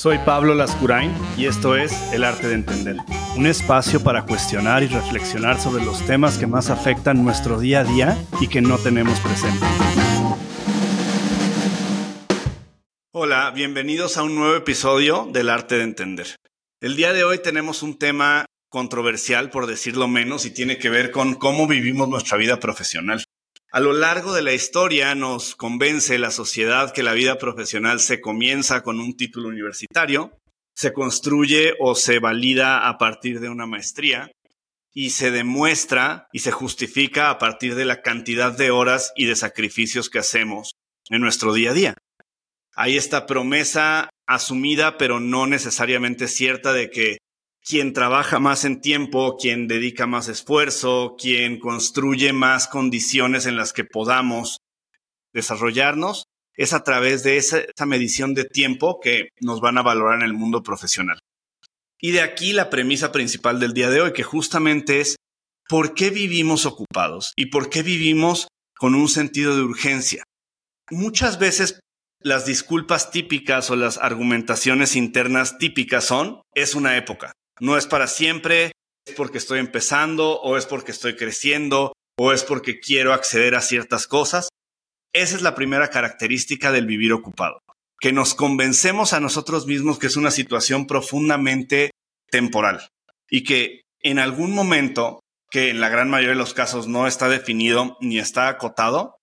Soy Pablo Lascurain y esto es El Arte de Entender, un espacio para cuestionar y reflexionar sobre los temas que más afectan nuestro día a día y que no tenemos presente. Hola, bienvenidos a un nuevo episodio del Arte de Entender. El día de hoy tenemos un tema controversial, por decirlo menos, y tiene que ver con cómo vivimos nuestra vida profesional. A lo largo de la historia nos convence la sociedad que la vida profesional se comienza con un título universitario, se construye o se valida a partir de una maestría y se demuestra y se justifica a partir de la cantidad de horas y de sacrificios que hacemos en nuestro día a día. Hay esta promesa asumida pero no necesariamente cierta de que quien trabaja más en tiempo, quien dedica más esfuerzo, quien construye más condiciones en las que podamos desarrollarnos, es a través de esa, medición de tiempo que nos van a valorar en el mundo profesional. Y de aquí la premisa principal del día de hoy, que justamente es por qué vivimos ocupados y por qué vivimos con un sentido de urgencia. Muchas veces las disculpas típicas o las argumentaciones internas típicas son, es una época no es para siempre, es porque estoy empezando o es porque estoy creciendo o es porque quiero acceder a ciertas cosas. Esa es la primera característica del vivir ocupado, que nos convencemos a nosotros mismos que es una situación profundamente temporal y que en algún momento, que en la gran mayoría de los casos no está definido ni está acotado,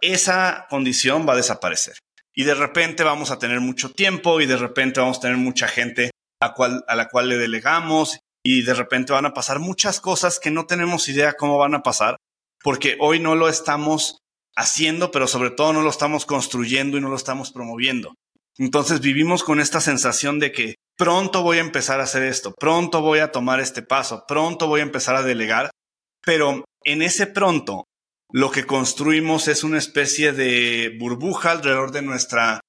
esa condición va a desaparecer. Y de repente vamos a tener mucho tiempo y de repente vamos a tener mucha gente a, la cual le delegamos y de repente van a pasar muchas cosas que no tenemos idea cómo van a pasar porque hoy no lo estamos haciendo, pero sobre todo no lo estamos construyendo y no lo estamos promoviendo. Entonces vivimos con esta sensación de que pronto voy a empezar a hacer esto, pronto voy a tomar este paso, pronto voy a empezar a delegar, pero en ese pronto lo que construimos es una especie de burbuja alrededor de nuestra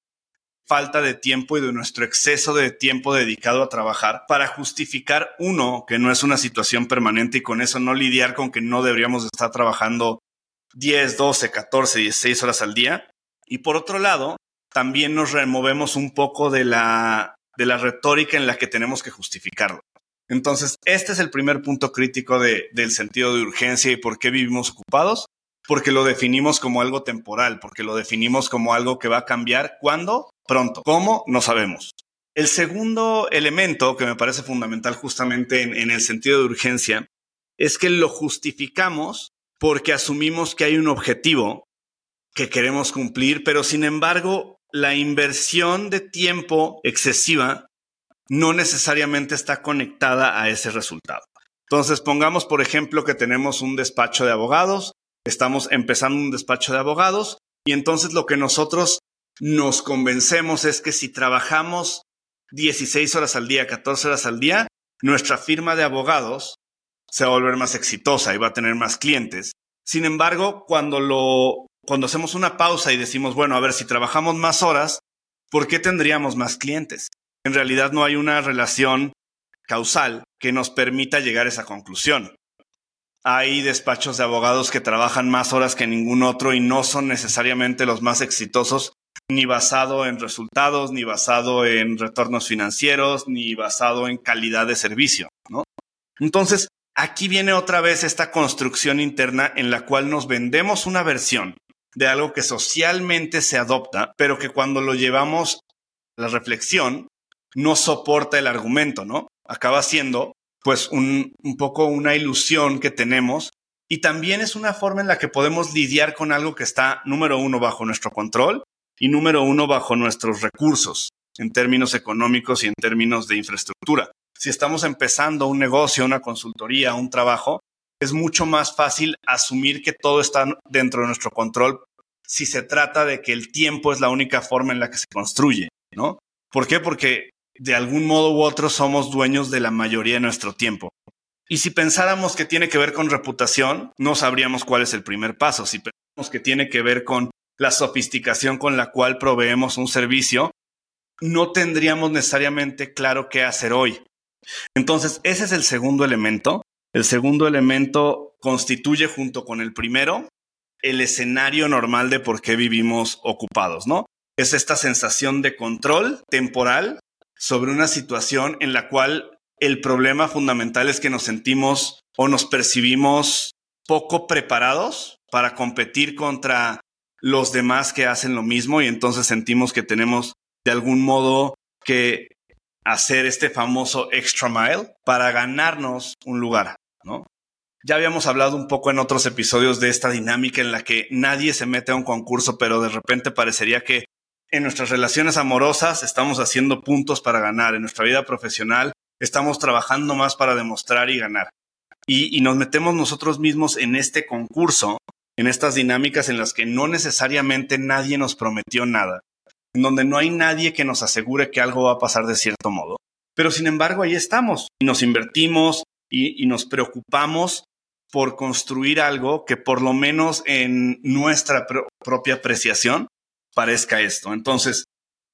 falta de tiempo y de nuestro exceso de tiempo dedicado a trabajar para justificar, uno, que no es una situación permanente y con eso no lidiar con que no deberíamos estar trabajando 10, 12, 14, 16 horas al día. Y por otro lado, también nos removemos un poco de la, de la retórica en la que tenemos que justificarlo. Entonces, este es el primer punto crítico del sentido de urgencia y por qué vivimos ocupados, porque lo definimos como algo temporal, porque lo definimos como algo que va a cambiar cuando pronto. ¿Cómo? No sabemos. El segundo elemento que me parece fundamental justamente en, el sentido de urgencia es que lo justificamos porque asumimos que hay un objetivo que queremos cumplir, pero sin embargo la inversión de tiempo excesiva no necesariamente está conectada a ese resultado. Entonces, pongamos, por ejemplo, que tenemos un despacho de abogados, estamos empezando un despacho de abogados y entonces lo que nosotros nos convencemos es que si trabajamos 16 horas al día, 14 horas al día, nuestra firma de abogados se va a volver más exitosa y va a tener más clientes. Sin embargo, cuando lo, cuando hacemos una pausa y decimos, bueno, a ver, si trabajamos más horas, ¿por qué tendríamos más clientes? En realidad no hay una relación causal que nos permita llegar a esa conclusión. Hay despachos de abogados que trabajan más horas que ningún otro y no son necesariamente los más exitosos ni basado en resultados, ni basado en retornos financieros, ni basado en calidad de servicio. Entonces, aquí viene otra vez esta construcción interna en la cual nos vendemos una versión de algo que socialmente se adopta, pero que cuando lo llevamos a la reflexión no soporta el argumento, ¿no? Acaba siendo pues un, un poco una ilusión que tenemos y también es una forma en la que podemos lidiar con algo que está, número uno, bajo nuestro control y número uno bajo nuestros recursos en términos económicos y en términos de infraestructura. Si estamos empezando un negocio, una consultoría, un trabajo, es mucho más fácil asumir que todo está dentro de nuestro control si se trata de que el tiempo es la única forma en la que se construye, ¿no? ¿Por qué? Porque de algún modo u otro somos dueños de la mayoría de nuestro tiempo. Y si pensáramos que tiene que ver con reputación, no sabríamos cuál es el primer paso. Si pensamos que tiene que ver con la sofisticación con la cual proveemos un servicio, no tendríamos necesariamente claro qué hacer hoy. Entonces, ese es el segundo elemento. El segundo elemento constituye junto con el primero el escenario normal de por qué vivimos ocupados, ¿no? es esta sensación de control temporal sobre una situación en la cual el problema fundamental es que nos sentimos o nos percibimos poco preparados para competir contra los demás que hacen lo mismo y entonces sentimos que tenemos de algún modo que hacer este famoso extra mile para ganarnos un lugar, ¿no? Ya habíamos hablado un poco en otros episodios de esta dinámica en la que nadie se mete a un concurso, pero de repente parecería que en nuestras relaciones amorosas estamos haciendo puntos para ganar, en nuestra vida profesional estamos trabajando más para demostrar y ganar. Y, nos metemos nosotros mismos en este concurso, en estas dinámicas en las que no necesariamente nadie nos prometió nada, en donde no hay nadie que nos asegure que algo va a pasar de cierto modo. Pero sin embargo, ahí estamos y nos invertimos y nos preocupamos por construir algo que por lo menos en nuestra propia apreciación parezca esto. Entonces,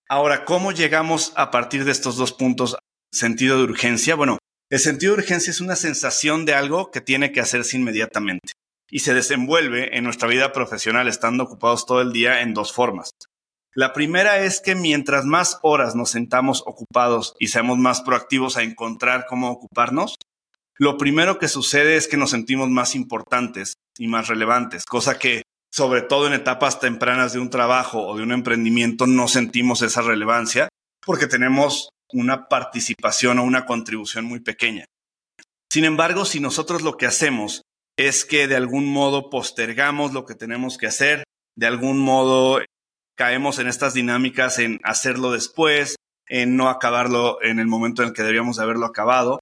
ahora, ¿cómo llegamos a partir de estos dos puntos? Sentido de urgencia. Bueno, el sentido de urgencia es una sensación de algo que tiene que hacerse inmediatamente y se desenvuelve en nuestra vida profesional estando ocupados todo el día en dos formas. La primera es que mientras más horas nos sentamos ocupados y seamos más proactivos a encontrar cómo ocuparnos, lo primero que sucede es que nos sentimos más importantes y más relevantes, cosa que sobre todo en etapas tempranas de un trabajo o de un emprendimiento no sentimos esa relevancia porque tenemos una participación o una contribución muy pequeña. Sin embargo, si nosotros lo que hacemos es que de algún modo postergamos lo que tenemos que hacer, de algún modo caemos en estas dinámicas en hacerlo después, en no acabarlo en el momento en el que debíamos haberlo acabado.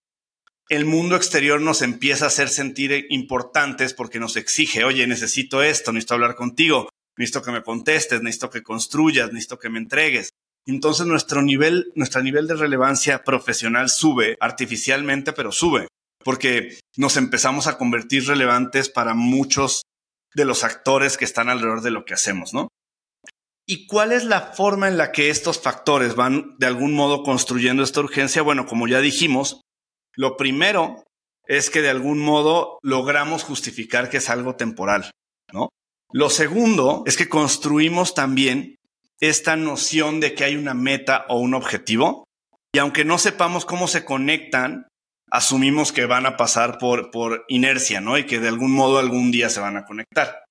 El mundo exterior nos empieza a hacer sentir importantes porque nos exige, oye, necesito esto, necesito hablar contigo, necesito que me contestes, necesito que construyas, necesito que me entregues. Entonces nuestro nivel, nuestro nivel de relevancia profesional sube artificialmente, pero sube, porque nos empezamos a convertir relevantes para muchos de los actores que están alrededor de lo que hacemos, ¿no? ¿Y cuál es la forma en la que estos factores van de algún modo construyendo esta urgencia? Bueno, como ya dijimos, lo primero es que de algún modo logramos justificar que es algo temporal, ¿no? Lo segundo es que construimos también esta noción de que hay una meta o un objetivo y aunque no sepamos cómo se conectan, asumimos que van a pasar por, por inercia, ¿no? Y que de algún modo algún día se van a conectar.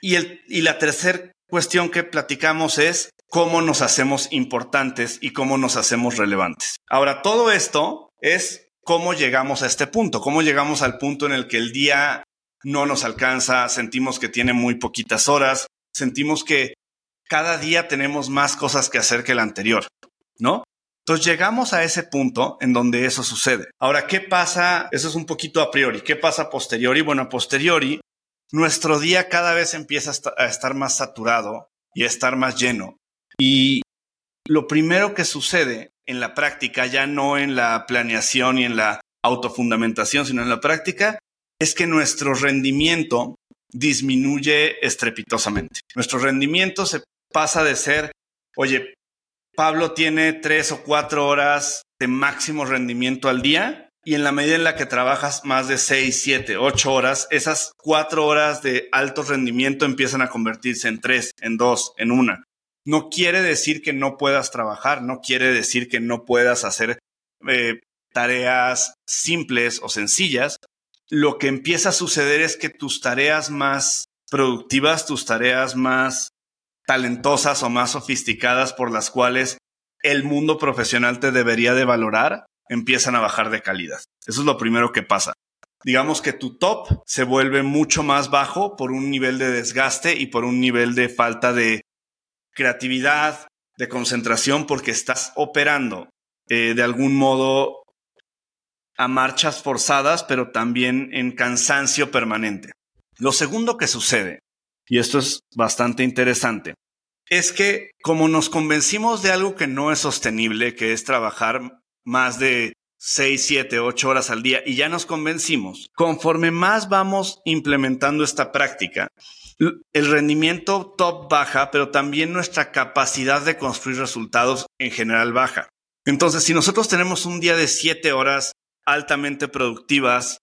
Y, el, y la tercera cuestión que platicamos es cómo nos hacemos importantes y cómo nos hacemos relevantes. Ahora, todo esto es cómo llegamos a este punto, cómo llegamos al punto en el que el día no nos alcanza, sentimos que tiene muy poquitas horas, sentimos que cada día tenemos más cosas que hacer que el anterior, ¿no? Entonces llegamos a ese punto en donde eso sucede. Ahora, ¿qué pasa? Eso es un poquito a priori. ¿Qué pasa a posteriori? Bueno, a posteriori nuestro día cada vez empieza a estar más saturado y a estar más lleno. Y lo primero que sucede en la práctica, ya no en la planeación y en la autofundamentación, sino en la práctica, es que nuestro rendimiento disminuye estrepitosamente. Nuestro rendimiento se pasa de ser, oye, Pablo tiene tres o cuatro horas de máximo rendimiento al día y en la medida en la que trabajas más de 6, 7, 8 horas, esas 4 horas de alto rendimiento empiezan a convertirse en 3, en 2, en 1. No quiere decir que no puedas trabajar, no quiere decir que no puedas hacer eh, tareas simples o sencillas. Lo que empieza a suceder es que tus tareas más productivas, tus tareas más talentosas o más sofisticadas por las cuales el mundo profesional te debería de valorar, empiezan a bajar de calidad. Eso es lo primero que pasa. Digamos que tu top se vuelve mucho más bajo por un nivel de desgaste y por un nivel de falta de creatividad, de concentración, porque estás operando eh, de algún modo a marchas forzadas, pero también en cansancio permanente. Lo segundo que sucede, y esto es bastante interesante, es que como nos convencimos de algo que no es sostenible, que es trabajar más de 6, 7, 8 horas al día y ya nos convencimos, conforme más vamos implementando esta práctica, el rendimiento top baja, pero también nuestra capacidad de construir resultados en general baja. Entonces, si nosotros tenemos un día de 7 horas altamente productivas,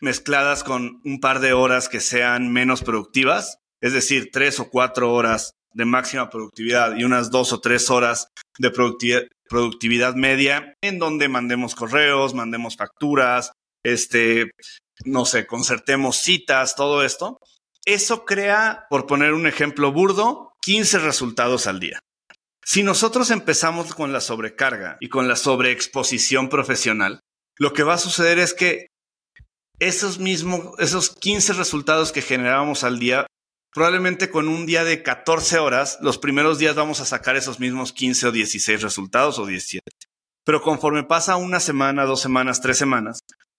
mezcladas con un par de horas que sean menos productivas, es decir, tres o cuatro horas de máxima productividad y unas dos o tres horas de productividad, productividad media, en donde mandemos correos, mandemos facturas, este, no sé, concertemos citas, todo esto. Eso crea, por poner un ejemplo burdo, 15 resultados al día. Si nosotros empezamos con la sobrecarga y con la sobreexposición profesional, lo que va a suceder es que esos mismos, esos 15 resultados que generábamos al día, probablemente con un día de 14 horas, los primeros días vamos a sacar esos mismos 15 o 16 resultados o 17. Pero conforme pasa una semana, dos semanas, tres semanas,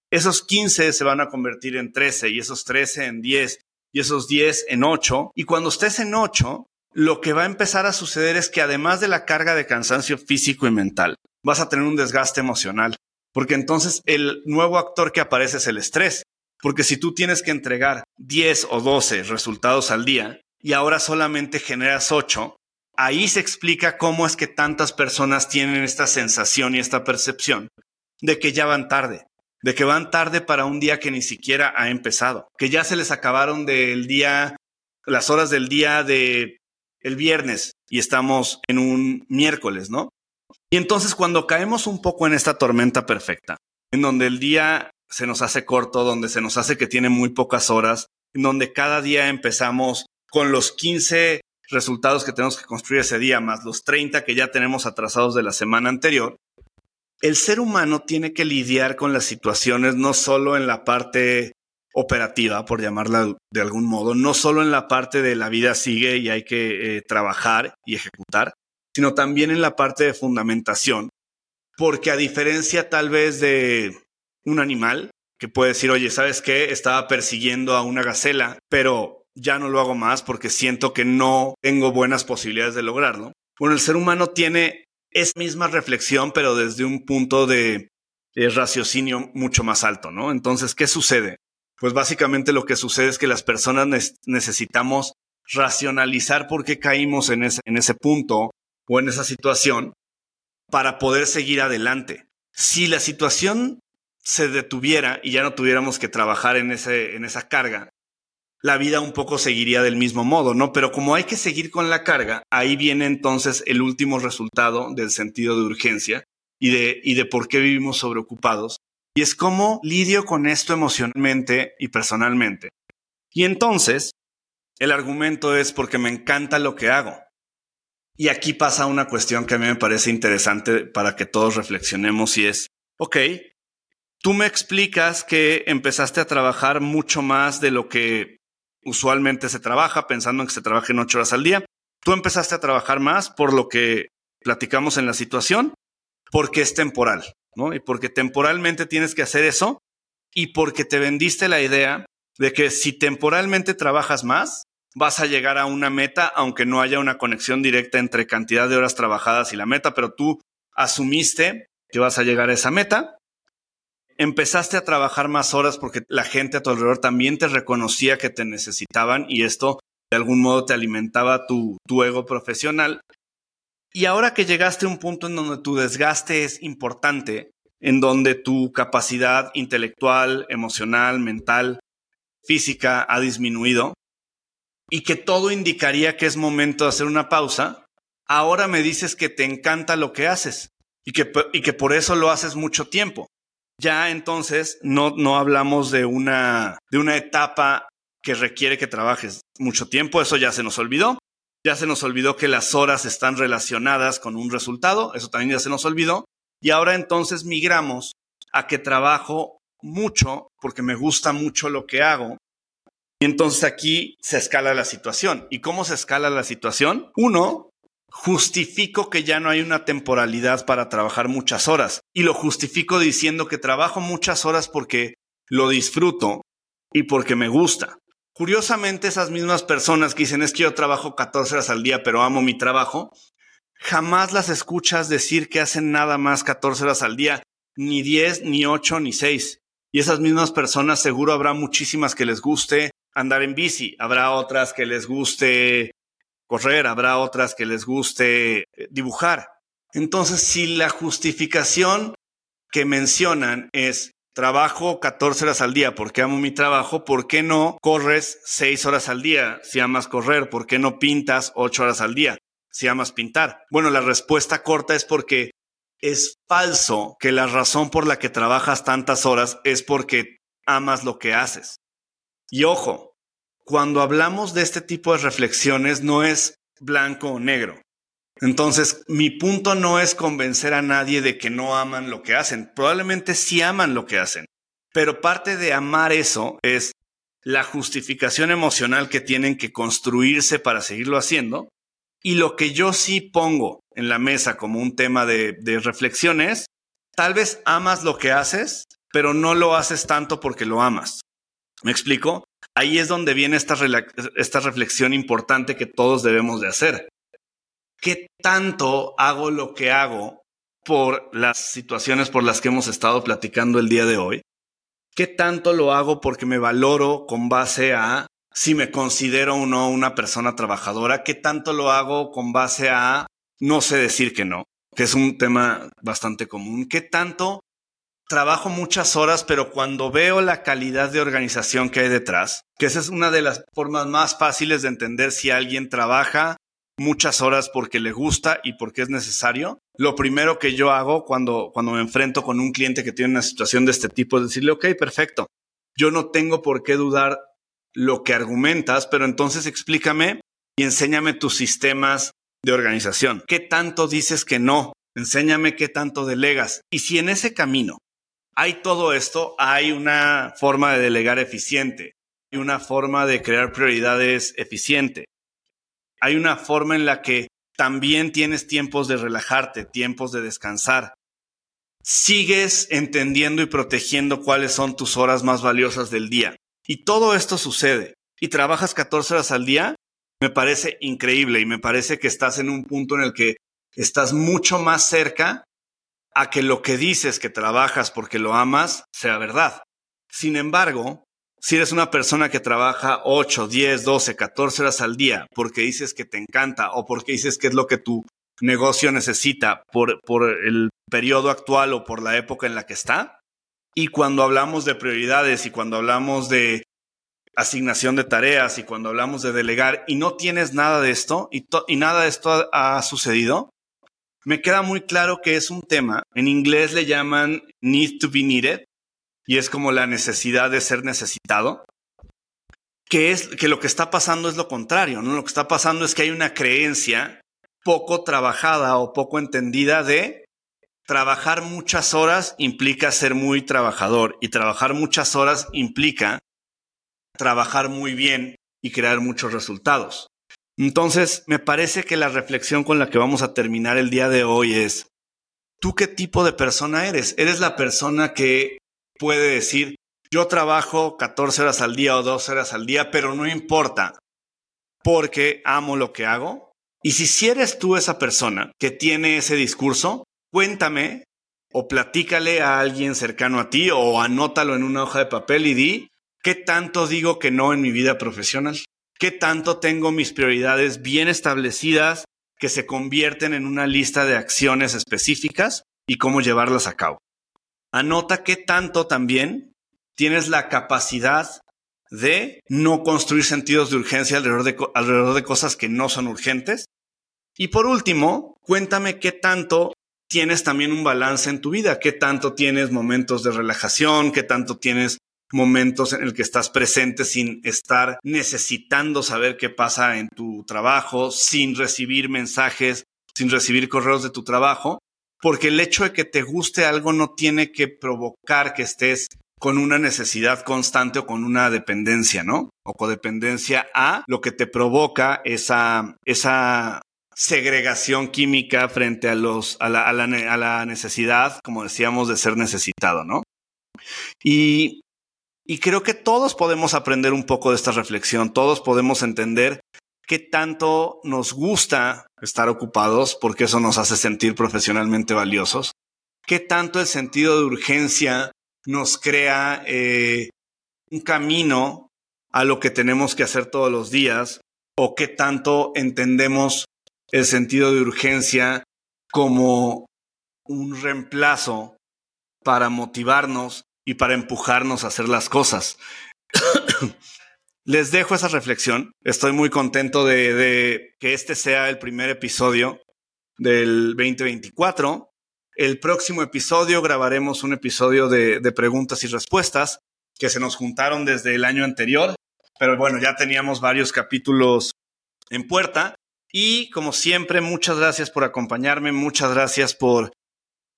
esos 15 se van a convertir en 13 y esos 13 en 10 y esos 10 en 8. Y cuando estés en 8, lo que va a empezar a suceder es que además de la carga de cansancio físico y mental, vas a tener un desgaste emocional, porque entonces el nuevo actor que aparece es el estrés, porque si tú tienes que entregar 10 o 12 resultados al día y ahora solamente generas 8, ahí se explica cómo es que tantas personas tienen esta sensación y esta percepción de que ya van tarde, de que van tarde para un día que ni siquiera ha empezado, que ya se les acabaron del día, las horas del día de el viernes y estamos en un miércoles, ¿no? Y entonces cuando caemos un poco en esta tormenta perfecta, en donde el día se nos hace corto, donde se nos hace que tiene muy pocas horas, en donde cada día empezamos con los 15 resultados que tenemos que construir ese día, más los 30 que ya tenemos atrasados de la semana anterior, el ser humano tiene que lidiar con las situaciones no solo en la parte operativa, por llamarla de algún modo, no solo en la parte de la vida sigue y hay que eh, trabajar y ejecutar, sino también en la parte de fundamentación, porque a diferencia tal vez de un animal que puede decir, oye, ¿sabes qué? Estaba persiguiendo a una gacela, pero ya no lo hago más porque siento que no tengo buenas posibilidades de lograrlo. Bueno, el ser humano tiene esa misma reflexión, pero desde un punto de raciocinio mucho más alto, ¿no? Entonces, ¿qué sucede? pues básicamente lo que sucede es que las personas necesitamos racionalizar por qué caímos en ese, en ese punto o en esa situación para poder seguir adelante. Si la situación se detuviera y ya no tuviéramos que trabajar en, ese, en esa carga, la vida un poco seguiría del mismo modo, ¿no? Pero como hay que seguir con la carga, ahí viene entonces el último resultado del sentido de urgencia y de, y de por qué vivimos sobreocupados, y es cómo lidio con esto emocionalmente y personalmente. Y entonces, el argumento es porque me encanta lo que hago. Y aquí pasa una cuestión que a mí me parece interesante para que todos reflexionemos y es, ok, tú me explicas que empezaste a trabajar mucho más de lo que usualmente se trabaja, pensando en que se trabaja en ocho horas al día. Tú empezaste a trabajar más por lo que platicamos en la situación, porque es temporal. ¿no? Y porque temporalmente tienes que hacer eso y porque te vendiste la idea de que si temporalmente trabajas más, vas a llegar a una meta, aunque no haya una conexión directa entre cantidad de horas trabajadas y la meta, pero tú asumiste que vas a llegar a esa meta. Empezaste a trabajar más horas porque la gente a tu alrededor también te reconocía que te necesitaban y esto de algún modo te alimentaba tu, ego profesional. Y ahora que llegaste a un punto en donde tu desgaste es importante, en donde tu capacidad intelectual, emocional, mental, física ha disminuido, y que todo indicaría que es momento de hacer una pausa, ahora me dices que te encanta lo que haces y que, y que por eso lo haces mucho tiempo. Ya entonces no, no hablamos de una, de una etapa que requiere que trabajes mucho tiempo, eso ya se nos olvidó. Ya se nos olvidó que las horas están relacionadas con un resultado, eso también ya se nos olvidó. Y ahora entonces migramos a que trabajo mucho porque me gusta mucho lo que hago. Y entonces aquí se escala la situación. ¿Y cómo se escala la situación? Uno, justifico que ya no hay una temporalidad para trabajar muchas horas. Y lo justifico diciendo que trabajo muchas horas porque lo disfruto y porque me gusta. Curiosamente, esas mismas personas que dicen es que yo trabajo 14 horas al día, pero amo mi trabajo, jamás las escuchas decir que hacen nada más 14 horas al día, ni 10, ni 8, ni 6. Y esas mismas personas seguro habrá muchísimas que les guste andar en bici, habrá otras que les guste correr, habrá otras que les guste eh, dibujar. Entonces, si la justificación que mencionan es trabajo 14 horas al día porque amo mi trabajo, ¿por qué no corres 6 horas al día si amas correr? ¿Por qué no pintas 8 horas al día si amas pintar? Bueno, la respuesta corta es porque es falso que la razón por la que trabajas tantas horas es porque amas lo que haces. Y ojo, cuando hablamos de este tipo de reflexiones no es blanco o negro. Entonces, mi punto no es convencer a nadie de que no aman lo que hacen. Probablemente sí aman lo que hacen. Pero parte de amar eso es la justificación emocional que tienen que construirse para seguirlo haciendo. Y lo que yo sí pongo en la mesa como un tema de, de reflexión es, tal vez amas lo que haces, pero no lo haces tanto porque lo amas. ¿Me explico? Ahí es donde viene esta, esta reflexión importante que todos debemos de hacer. ¿Qué tanto hago lo que hago por las situaciones por las que hemos estado platicando el día de hoy? ¿Qué tanto lo hago porque me valoro con base a si me considero o no una persona trabajadora? ¿Qué tanto lo hago con base a no sé decir que no? Que es un tema bastante común. ¿Qué tanto trabajo muchas horas, pero cuando veo la calidad de organización que hay detrás, que esa es una de las formas más fáciles de entender si alguien trabaja muchas horas porque le gusta y porque es necesario. Lo primero que yo hago cuando, cuando me enfrento con un cliente que tiene una situación de este tipo es decirle, ok, perfecto, yo no tengo por qué dudar lo que argumentas, pero entonces explícame y enséñame tus sistemas de organización. ¿Qué tanto dices que no? Enséñame qué tanto delegas. Y si en ese camino hay todo esto, hay una forma de delegar eficiente y una forma de crear prioridades eficiente hay una forma en la que también tienes tiempos de relajarte, tiempos de descansar. Sigues entendiendo y protegiendo cuáles son tus horas más valiosas del día. Y todo esto sucede. Y trabajas 14 horas al día, me parece increíble y me parece que estás en un punto en el que estás mucho más cerca a que lo que dices que trabajas porque lo amas sea verdad. Sin embargo, si eres una persona que trabaja 8, 10, 12, 14 horas al día porque dices que te encanta o porque dices que es lo que tu negocio necesita por, por el periodo actual o por la época en la que está, y cuando hablamos de prioridades y cuando hablamos de asignación de tareas y cuando hablamos de delegar y no tienes nada de esto y, y nada de esto ha, ha, sucedido, me queda muy claro que es un tema, en inglés le llaman need to be needed, y es como la necesidad de ser necesitado, que es que lo que está pasando es lo contrario, ¿no? Lo que está pasando es que hay una creencia poco trabajada o poco entendida de trabajar muchas horas implica ser muy trabajador y trabajar muchas horas implica trabajar muy bien y crear muchos resultados. Entonces, me parece que la reflexión con la que vamos a terminar el día de hoy es, ¿tú qué tipo de persona eres? ¿Eres la persona que puede decir, yo trabajo 14 horas al día o 12 horas al día, pero no importa, porque amo lo que hago. Y si, eres tú esa persona que tiene ese discurso, cuéntame o platícale a alguien cercano a ti o anótalo en una hoja de papel y di, ¿qué tanto digo que no en mi vida profesional? ¿Qué tanto tengo mis prioridades bien establecidas que se convierten en una lista de acciones específicas y cómo llevarlas a cabo? Anota qué tanto también tienes la capacidad de no construir sentidos de urgencia alrededor de, cosas que no son urgentes. Y por último, cuéntame qué tanto tienes también un balance en tu vida, qué tanto tienes momentos de relajación, qué tanto tienes momentos en el que estás presente sin estar necesitando saber qué pasa en tu trabajo, sin recibir mensajes, sin recibir correos de tu trabajo, porque el hecho de que te guste algo no tiene que provocar que estés con una necesidad constante o con una dependencia, ¿no? O codependencia a lo que te provoca esa, esa segregación química frente a, los, a, la, a, la, a la necesidad, como decíamos, de ser necesitado, ¿no? Y, y creo que todos podemos aprender un poco de esta reflexión, todos podemos entender qué tanto nos gusta estar ocupados, porque eso nos hace sentir profesionalmente valiosos, qué tanto el sentido de urgencia nos crea eh, un camino a lo que tenemos que hacer todos los días, o qué tanto entendemos el sentido de urgencia como un reemplazo para motivarnos y para empujarnos a hacer las cosas. Les dejo esa reflexión. Estoy muy contento de, que este sea el primer episodio del 2024. El próximo episodio grabaremos un episodio de, preguntas y respuestas que se nos juntaron desde el año anterior, pero bueno, ya teníamos varios capítulos en puerta. Y como siempre, muchas gracias por acompañarme, muchas gracias por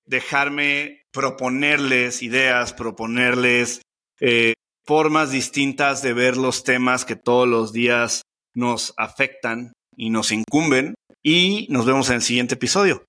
dejarme proponerles ideas, proponerles eh, formas distintas de ver los temas que todos los días nos afectan y nos incumben. Y nos vemos en el siguiente episodio.